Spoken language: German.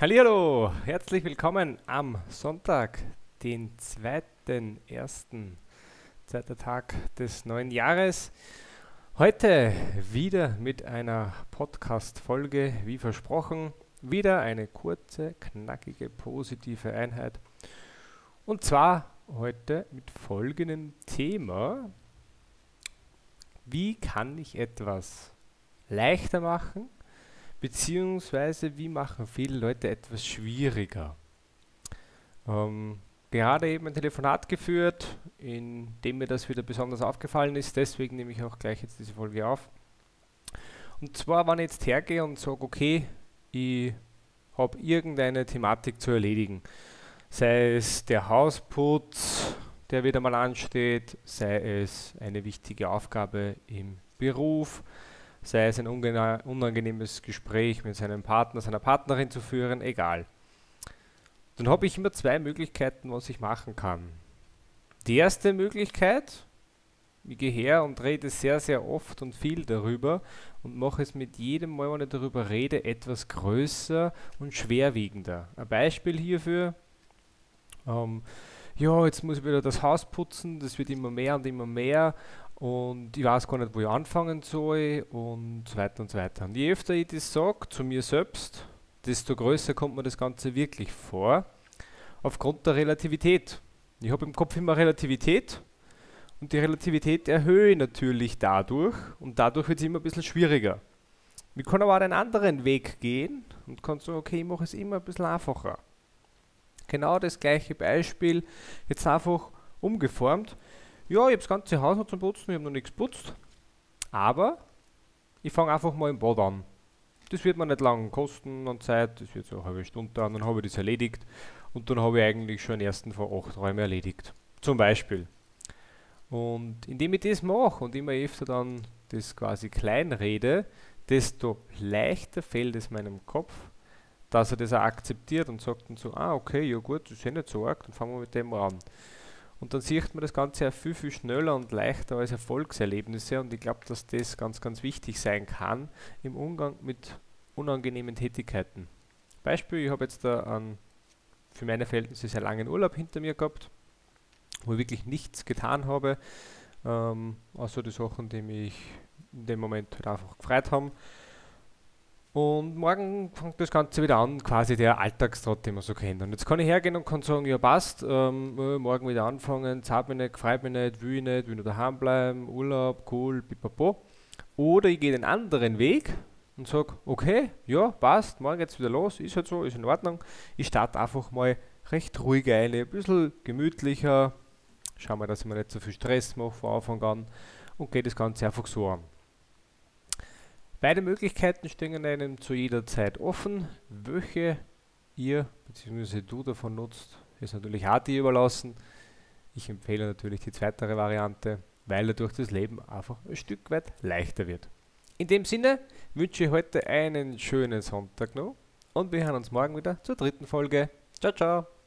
Hallo, herzlich willkommen am Sonntag, den 2.1., zweiter Tag des neuen Jahres. Heute wieder mit einer Podcast-Folge, wie versprochen. Wieder eine kurze, knackige, positive Einheit. Und zwar heute mit folgendem Thema. Wie kann ich etwas leichter machen beziehungsweise wie machen viele Leute etwas schwieriger. Ähm, gerade eben ein Telefonat geführt, in dem mir das wieder besonders aufgefallen ist, deswegen nehme ich auch gleich jetzt diese Folge auf. Und zwar, wenn ich jetzt hergehe und sage, okay, ich habe irgendeine Thematik zu erledigen, sei es der Hausputz, der wieder mal ansteht, sei es eine wichtige Aufgabe im Beruf, sei es ein unangenehmes Gespräch mit seinem Partner, seiner Partnerin zu führen, egal. Dann habe ich immer zwei Möglichkeiten, was ich machen kann. Die erste Möglichkeit, ich gehe her und rede sehr, sehr oft und viel darüber und mache es mit jedem Mal, wenn ich darüber rede, etwas größer und schwerwiegender. Ein Beispiel hierfür, ähm, ja, jetzt muss ich wieder das Haus putzen, das wird immer mehr und immer mehr und ich weiß gar nicht, wo ich anfangen soll und so weiter und so weiter. Und je öfter ich das sage zu mir selbst, desto größer kommt mir das Ganze wirklich vor, aufgrund der Relativität. Ich habe im Kopf immer Relativität und die Relativität erhöhe ich natürlich dadurch und dadurch wird es immer ein bisschen schwieriger. Ich kann aber auch einen anderen Weg gehen und kann sagen, okay, ich mache es immer ein bisschen einfacher. Genau das gleiche Beispiel, jetzt einfach umgeformt. Ja, ich habe das ganze Haus noch zum Putzen, ich habe noch nichts putzt. Aber ich fange einfach mal im Bad an. Das wird mir nicht lang kosten an Zeit, das wird so eine halbe Stunde dauern, dann habe ich das erledigt und dann habe ich eigentlich schon den ersten von acht Räumen erledigt. Zum Beispiel. Und indem ich das mache und immer öfter dann das quasi klein rede, desto leichter fällt es meinem Kopf, dass er das auch akzeptiert und sagt dann so, ah okay, ja gut, das ist ja nicht so arg, dann fangen wir mit dem an. Und dann sieht man das Ganze ja viel, viel schneller und leichter als Erfolgserlebnisse. Und ich glaube, dass das ganz, ganz wichtig sein kann im Umgang mit unangenehmen Tätigkeiten. Beispiel, ich habe jetzt da einen für meine Verhältnisse sehr langen Urlaub hinter mir gehabt, wo ich wirklich nichts getan habe, ähm, außer die Sachen, die mich in dem Moment halt einfach gefreut haben. Und morgen fängt das Ganze wieder an, quasi der Alltagstrott, den man so kennt. Und jetzt kann ich hergehen und kann sagen, ja passt, ähm, äh, morgen wieder anfangen, zahlt mich nicht, freut mich nicht, will ich nicht, will nur daheim bleiben, Urlaub, cool, pipapo. Oder ich gehe den anderen Weg und sage, okay, ja, passt, morgen geht's wieder los, ist halt so, ist in Ordnung. Ich starte einfach mal recht ruhig ein, ein bisschen gemütlicher, schau mal, dass ich mir nicht so viel Stress mache von Anfang an und gehe das Ganze einfach so an. Beide Möglichkeiten stehen einem zu jeder Zeit offen. Welche ihr bzw. du davon nutzt, ist natürlich auch dir überlassen. Ich empfehle natürlich die zweite Variante, weil dadurch das Leben einfach ein Stück weit leichter wird. In dem Sinne wünsche ich heute einen schönen Sonntag noch und wir hören uns morgen wieder zur dritten Folge. Ciao, ciao!